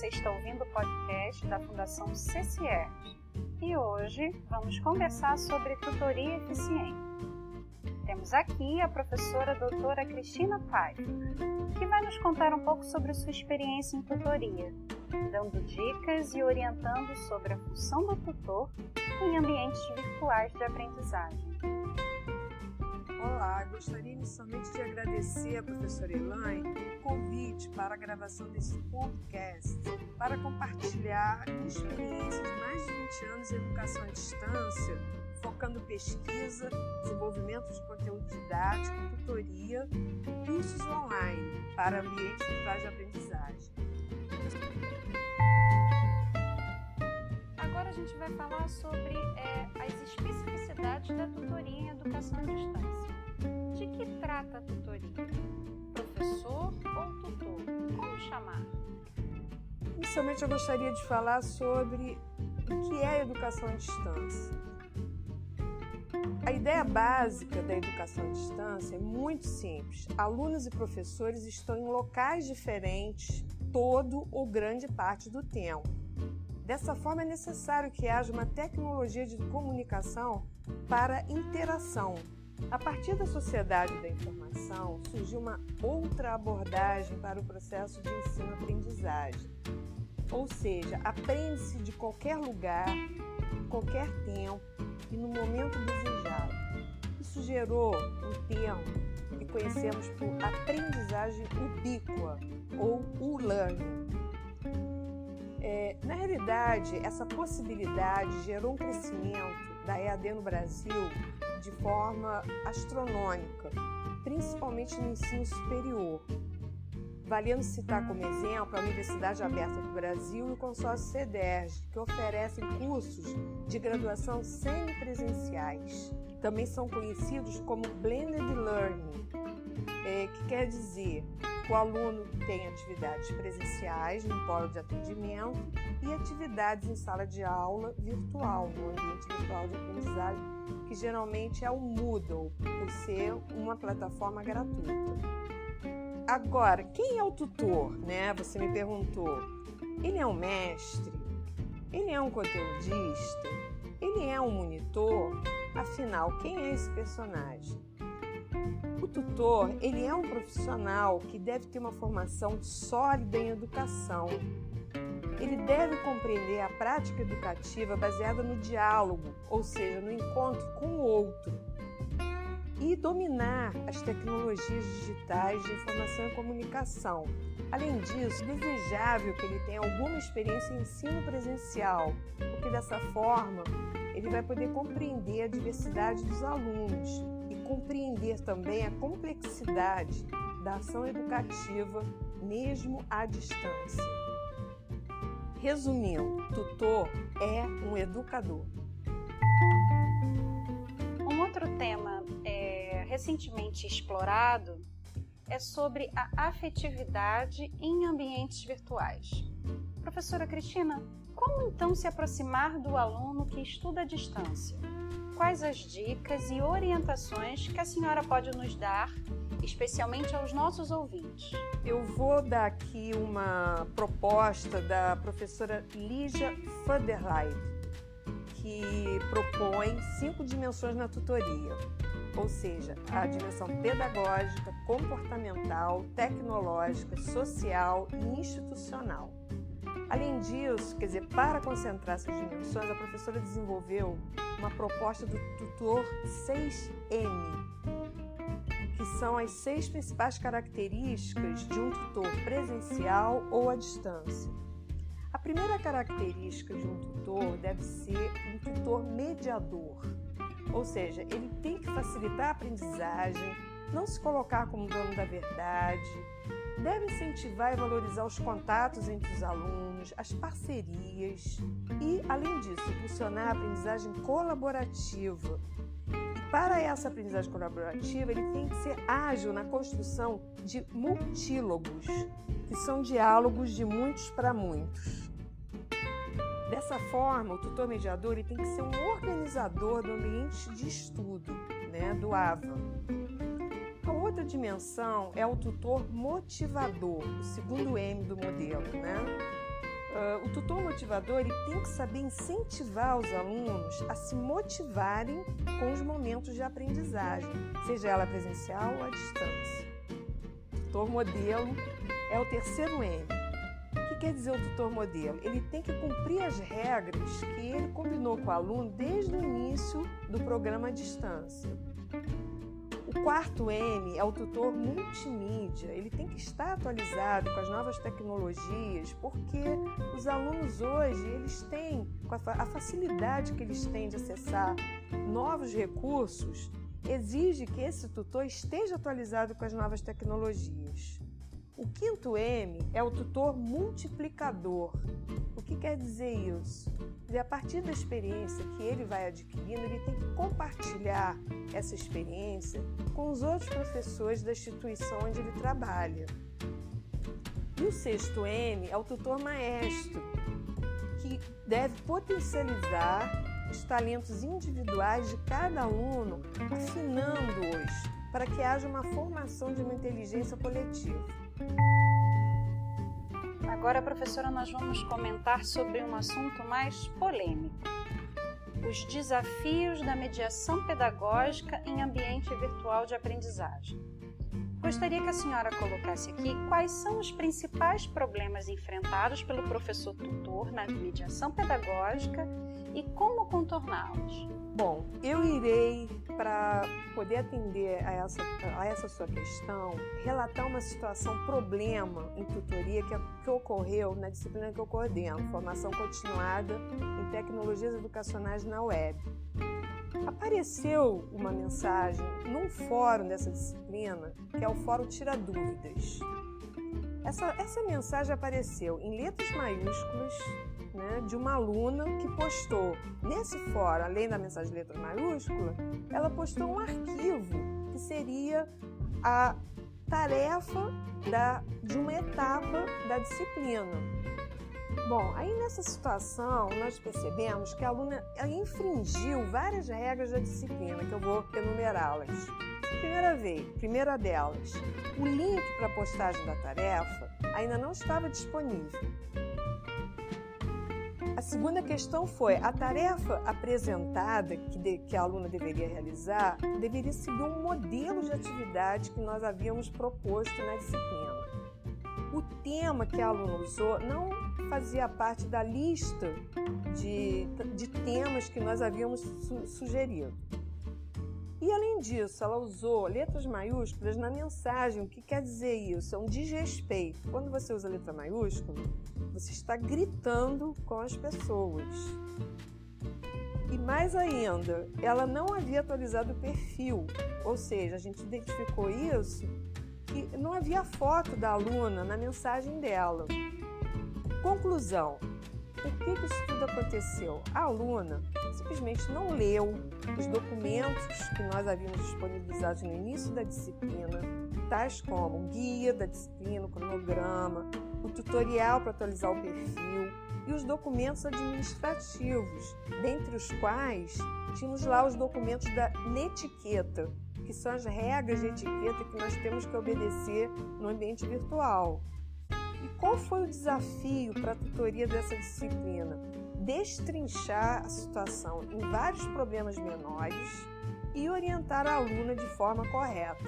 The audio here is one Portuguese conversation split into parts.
você está ouvindo o podcast da Fundação CCR e hoje vamos conversar sobre tutoria eficiente. Temos aqui a professora doutora Cristina Paiva, que vai nos contar um pouco sobre sua experiência em tutoria, dando dicas e orientando sobre a função do tutor em ambientes virtuais de aprendizagem. Olá, gostaria inicialmente de agradecer à professora Elaine o convite para a gravação desse podcast para compartilhar experiências de mais de 20 anos de educação à distância, focando pesquisa, desenvolvimento de conteúdo didático, tutoria e cursos online para ambientes virtuais de aprendizagem. Agora a gente vai falar sobre é, as especificidades da tutoria em educação à distância. De que trata a tutoria? Professor ou tutor? Como chamar? Inicialmente eu gostaria de falar sobre o que é educação à distância. A ideia básica da educação à distância é muito simples. Alunos e professores estão em locais diferentes todo ou grande parte do tempo. Dessa forma, é necessário que haja uma tecnologia de comunicação para interação. A partir da sociedade da informação, surgiu uma outra abordagem para o processo de ensino-aprendizagem. Ou seja, aprende-se de qualquer lugar, em qualquer tempo e no momento desejado. Isso gerou um termo que conhecemos por aprendizagem ubíqua ou U-learning. É, na realidade, essa possibilidade gerou um crescimento da EAD no Brasil de forma astronômica, principalmente no ensino superior. Valendo citar como exemplo a Universidade Aberta do Brasil e o consórcio CEDERJ, que oferecem cursos de graduação semipresenciais. Também são conhecidos como Blended Learning, é, que quer dizer que o aluno tem atividades presenciais no polo de atendimento e atividades em sala de aula virtual, no ambiente virtual de aprendizagem, que geralmente é o Moodle, por ser uma plataforma gratuita. Agora, quem é o tutor, né? Você me perguntou. Ele é um mestre? Ele é um conteudista? Ele é um monitor? Afinal, quem é esse personagem? O tutor, ele é um profissional que deve ter uma formação sólida em educação. Ele deve compreender a prática educativa baseada no diálogo, ou seja, no encontro com o outro, e dominar as tecnologias digitais de informação e comunicação. Além disso, é desejável que ele tenha alguma experiência em ensino presencial, porque dessa forma ele vai poder compreender a diversidade dos alunos e compreender também a complexidade da ação educativa, mesmo à distância. Resumindo, tutor é um educador. Um outro tema é, recentemente explorado é sobre a afetividade em ambientes virtuais. Professora Cristina, como então se aproximar do aluno que estuda à distância? Quais as dicas e orientações que a senhora pode nos dar, especialmente aos nossos ouvintes? Eu vou dar aqui uma proposta da professora Lígia Vanderleid, que propõe cinco dimensões na tutoria, ou seja, a dimensão pedagógica, comportamental, tecnológica, social e institucional. Além disso, quer dizer, para concentrar essas dimensões, a professora desenvolveu uma proposta do tutor 6M, que são as seis principais características de um tutor presencial ou à distância. A primeira característica de um tutor deve ser um tutor mediador, ou seja, ele tem que facilitar a aprendizagem, não se colocar como dono da verdade, deve incentivar e valorizar os contatos entre os alunos, as parcerias e, além disso, impulsionar a aprendizagem colaborativa. Para essa aprendizagem colaborativa, ele tem que ser ágil na construção de multílogos, que são diálogos de muitos para muitos. Dessa forma, o tutor mediador ele tem que ser um organizador do ambiente de estudo, né, do AVA a outra dimensão é o tutor motivador, o segundo M do modelo, né? Uh, o tutor motivador ele tem que saber incentivar os alunos a se motivarem com os momentos de aprendizagem, seja ela presencial ou à distância. O tutor modelo é o terceiro M. O que quer dizer o tutor modelo? Ele tem que cumprir as regras que ele combinou com o aluno desde o início do programa à distância. O quarto M é o tutor multimídia. Ele tem que estar atualizado com as novas tecnologias, porque os alunos hoje eles têm a facilidade que eles têm de acessar novos recursos, exige que esse tutor esteja atualizado com as novas tecnologias. O quinto M é o tutor multiplicador. O que quer dizer isso? E a partir da experiência que ele vai adquirindo, ele tem que compartilhar essa experiência com os outros professores da instituição onde ele trabalha. E o sexto M é o tutor maestro, que deve potencializar os talentos individuais de cada aluno, afinando-os para que haja uma formação de uma inteligência coletiva. Agora, professora, nós vamos comentar sobre um assunto mais polêmico: os desafios da mediação pedagógica em ambiente virtual de aprendizagem. Gostaria que a senhora colocasse aqui quais são os principais problemas enfrentados pelo professor tutor na mediação pedagógica e como contorná-los. Bom, eu irei, para poder atender a essa, a essa sua questão, relatar uma situação, problema em tutoria que, que ocorreu na disciplina que eu coordeno, Formação Continuada em Tecnologias Educacionais na Web. Apareceu uma mensagem num fórum dessa disciplina, que é o Fórum Tira Dúvidas. Essa, essa mensagem apareceu em letras maiúsculas, né, de uma aluna que postou nesse fórum, além da mensagem letra maiúscula, ela postou um arquivo que seria a tarefa da, de uma etapa da disciplina. Bom, aí nessa situação nós percebemos que a aluna infringiu várias regras da disciplina, que eu vou enumerá-las. Primeira vez, primeira delas, o link para a postagem da tarefa ainda não estava disponível. A segunda questão foi: a tarefa apresentada que, de, que a aluna deveria realizar deveria seguir um modelo de atividade que nós havíamos proposto na disciplina. O tema que a aluna usou não fazia parte da lista de, de temas que nós havíamos su sugerido. E além disso, ela usou letras maiúsculas na mensagem. O que quer dizer isso? É um desrespeito. Quando você usa letra maiúscula, você está gritando com as pessoas. E mais ainda, ela não havia atualizado o perfil, ou seja, a gente identificou isso que não havia foto da aluna na mensagem dela. Conclusão: por que, isso tudo aconteceu? A aluna simplesmente não leu os documentos que nós havíamos disponibilizados no início da disciplina, tais como o guia da disciplina, o cronograma, o tutorial para atualizar o perfil e os documentos administrativos, dentre os quais tínhamos lá os documentos da netiqueta, que são as regras de etiqueta que nós temos que obedecer no ambiente virtual. E qual foi o desafio para a tutoria dessa disciplina? Destrinchar a situação em vários problemas menores e orientar a aluna de forma correta.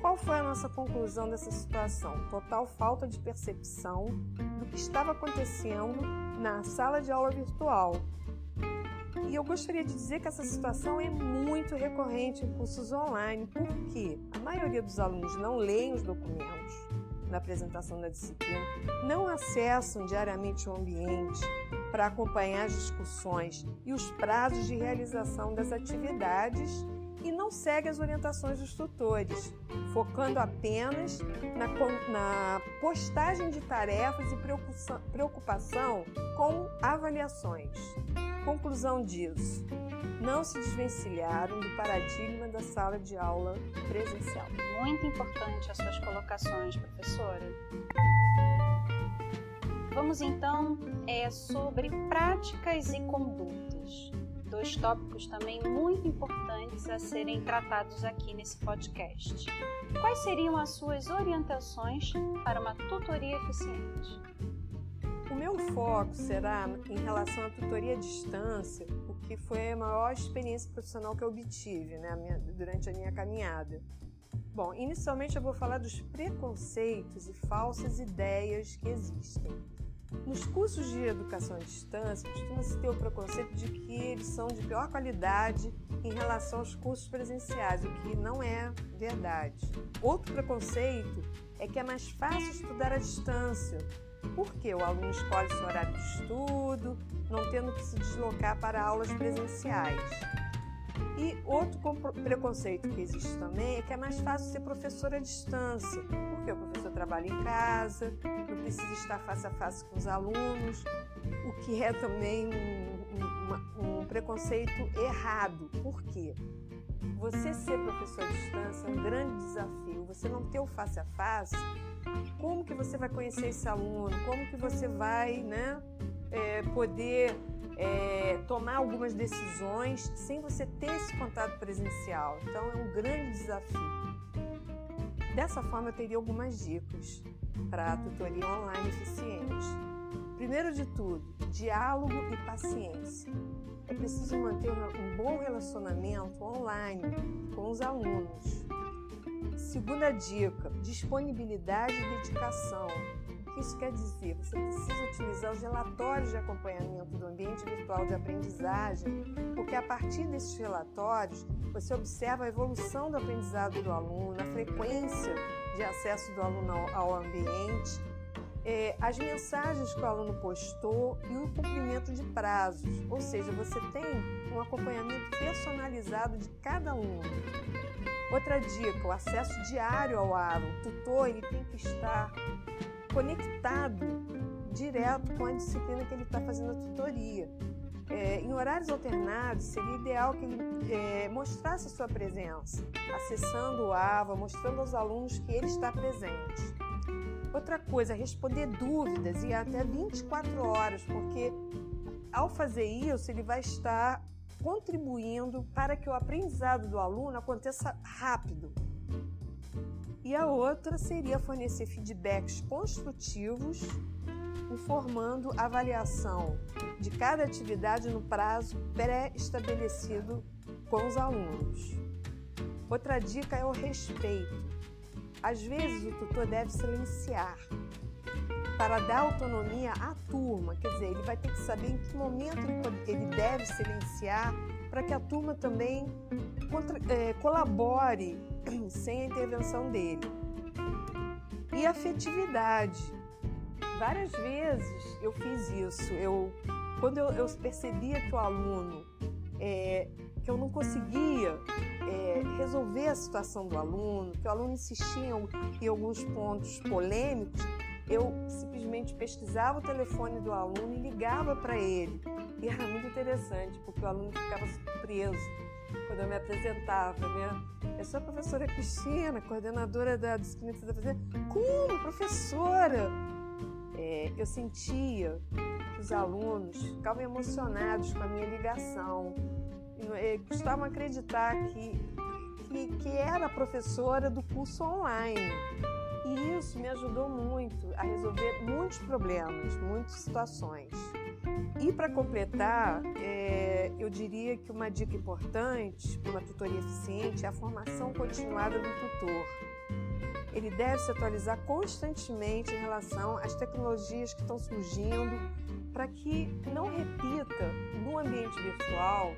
Qual foi a nossa conclusão dessa situação? Total falta de percepção do que estava acontecendo na sala de aula virtual. E eu gostaria de dizer que essa situação é muito recorrente em cursos online, porque a maioria dos alunos não leem os documentos, na apresentação da disciplina, não acessam diariamente o ambiente para acompanhar as discussões e os prazos de realização das atividades e não seguem as orientações dos tutores, focando apenas na, na postagem de tarefas e preocupação com avaliações. Conclusão disso: não se desvencilharam do paradigma da sala de aula presencial. Muito importante as suas colocações, professora. Vamos então é, sobre práticas e condutas. Dois tópicos também muito importantes a serem tratados aqui nesse podcast. Quais seriam as suas orientações para uma tutoria eficiente? O meu foco será em relação à tutoria à distância, que foi a maior experiência profissional que eu obtive né, durante a minha caminhada. Bom, inicialmente eu vou falar dos preconceitos e falsas ideias que existem. Nos cursos de educação à distância, costuma-se ter o preconceito de que eles são de pior qualidade em relação aos cursos presenciais, o que não é verdade. Outro preconceito é que é mais fácil estudar à distância, porque o aluno escolhe seu horário de estudo, não tendo que se deslocar para aulas presenciais. E outro preconceito que existe também é que é mais fácil ser professor à distância, porque o professor trabalha em casa, não precisa estar face a face com os alunos, o que é também um, um, um preconceito errado. Por quê? Você ser professor à distância é um grande desafio. Você não ter o face a face, como que você vai conhecer esse aluno? Como que você vai, né, é, poder é, tomar algumas decisões sem você ter esse contato presencial. Então é um grande desafio. Dessa forma, eu teria algumas dicas para a tutoria online eficiente. Primeiro de tudo, diálogo e paciência. É preciso manter um bom relacionamento online com os alunos. Segunda dica: disponibilidade e dedicação que isso quer dizer? Você precisa utilizar os relatórios de acompanhamento do ambiente virtual de aprendizagem, porque a partir desses relatórios você observa a evolução do aprendizado do aluno, a frequência de acesso do aluno ao ambiente, é, as mensagens que o aluno postou e o cumprimento de prazos, ou seja, você tem um acompanhamento personalizado de cada aluno. Outra dica, o acesso diário ao aluno. O tutor ele tem que estar conectado direto com a disciplina que ele está fazendo a tutoria. É, em horários alternados, seria ideal que ele é, mostrasse a sua presença, acessando o AVA, mostrando aos alunos que ele está presente. Outra coisa, responder dúvidas e até 24 horas, porque ao fazer isso, ele vai estar contribuindo para que o aprendizado do aluno aconteça rápido, e a outra seria fornecer feedbacks construtivos, informando a avaliação de cada atividade no prazo pré-estabelecido com os alunos. Outra dica é o respeito. Às vezes o tutor deve silenciar para dar autonomia à turma, quer dizer, ele vai ter que saber em que momento ele deve silenciar para que a turma também é, colabore sem a intervenção dele. E afetividade. Várias vezes eu fiz isso. Eu, quando eu, eu percebia que o aluno, é, que eu não conseguia é, resolver a situação do aluno, que o aluno insistia em alguns pontos polêmicos, eu simplesmente pesquisava o telefone do aluno e ligava para ele. E era muito interessante, porque o aluno ficava surpreso quando eu me apresentava, né? Eu sou a professora Cristina, coordenadora da disciplina da fazer. Como, professora? É, eu sentia que os alunos ficavam emocionados com a minha ligação. E, custavam acreditar que, que, que era professora do curso online. E isso me ajudou muito a resolver muitos problemas, muitas situações. E para completar, é, eu diria que uma dica importante para uma tutoria eficiente é a formação continuada do tutor. Ele deve se atualizar constantemente em relação às tecnologias que estão surgindo para que não repita no ambiente virtual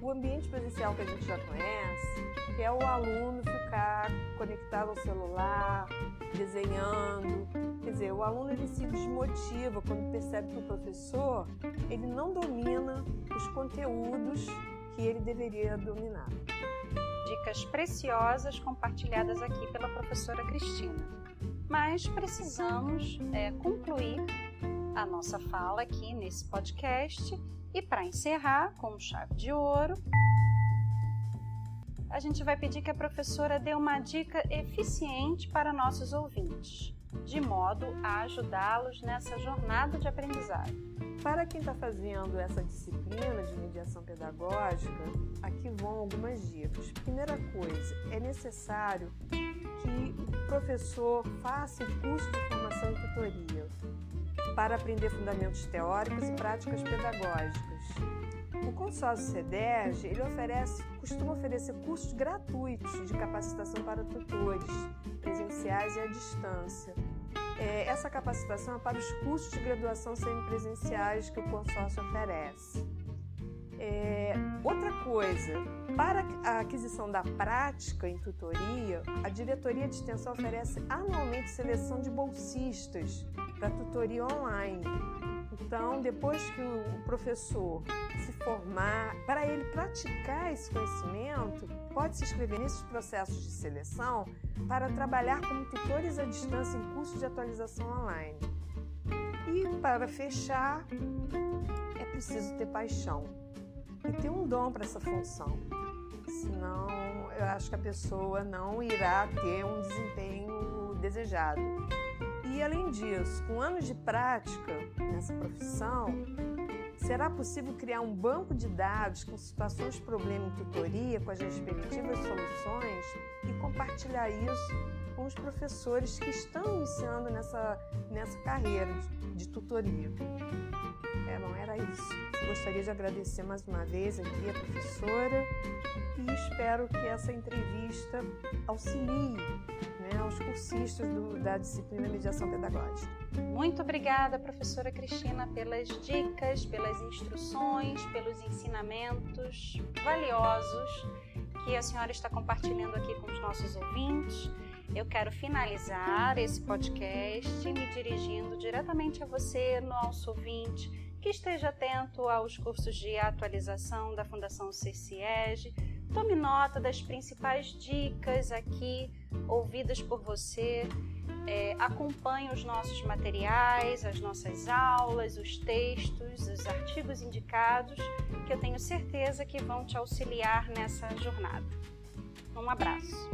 o ambiente presencial que a gente já conhece, que é o aluno ficar conectado ao celular, desenhando. Quer dizer, o aluno ele se desmotiva quando percebe que o professor ele não domina os conteúdos que ele deveria dominar. Dicas preciosas compartilhadas aqui pela professora Cristina. Mas precisamos é, concluir a nossa fala aqui nesse podcast e para encerrar com chave de ouro, a gente vai pedir que a professora dê uma dica eficiente para nossos ouvintes, de modo a ajudá-los nessa jornada de aprendizagem. Para quem está fazendo essa disciplina de mediação pedagógica, aqui vão algumas dicas. Primeira coisa, é necessário que o professor faça o curso de formação em tutoria. Para aprender fundamentos teóricos e práticas pedagógicas. O consórcio CEDERJ, ele oferece, costuma oferecer cursos gratuitos de capacitação para tutores, presenciais e à distância. É, essa capacitação é para os cursos de graduação semipresenciais que o consórcio oferece. É, outra coisa, para a aquisição da prática em tutoria, a diretoria de extensão oferece anualmente seleção de bolsistas para tutoria online. Então, depois que o professor se formar, para ele praticar esse conhecimento, pode se inscrever nesses processos de seleção para trabalhar como tutores à distância em cursos de atualização online. E para fechar, é preciso ter paixão e ter um dom para essa função. Senão, eu acho que a pessoa não irá ter um desempenho desejado. E além disso, com anos de prática nessa profissão, será possível criar um banco de dados com situações de problema em tutoria, com as respectivas soluções e compartilhar isso com os professores que estão iniciando nessa, nessa carreira de, tutoria. É, era isso. Gostaria de agradecer mais uma vez aqui a professora e espero que essa entrevista auxilie né, aos cursistas do, da disciplina Mediação Pedagógica. Muito obrigada, professora Cristina, pelas dicas, pelas instruções, pelos ensinamentos valiosos que a senhora está compartilhando aqui com os nossos ouvintes. Eu quero finalizar esse podcast me dirigindo diretamente a você, nosso ouvinte, que esteja atento aos cursos de atualização da Fundação CCIEG. Tome nota das principais dicas aqui ouvidas por você. É, acompanhe os nossos materiais, as nossas aulas, os textos, os artigos indicados, que eu tenho certeza que vão te auxiliar nessa jornada. Um abraço.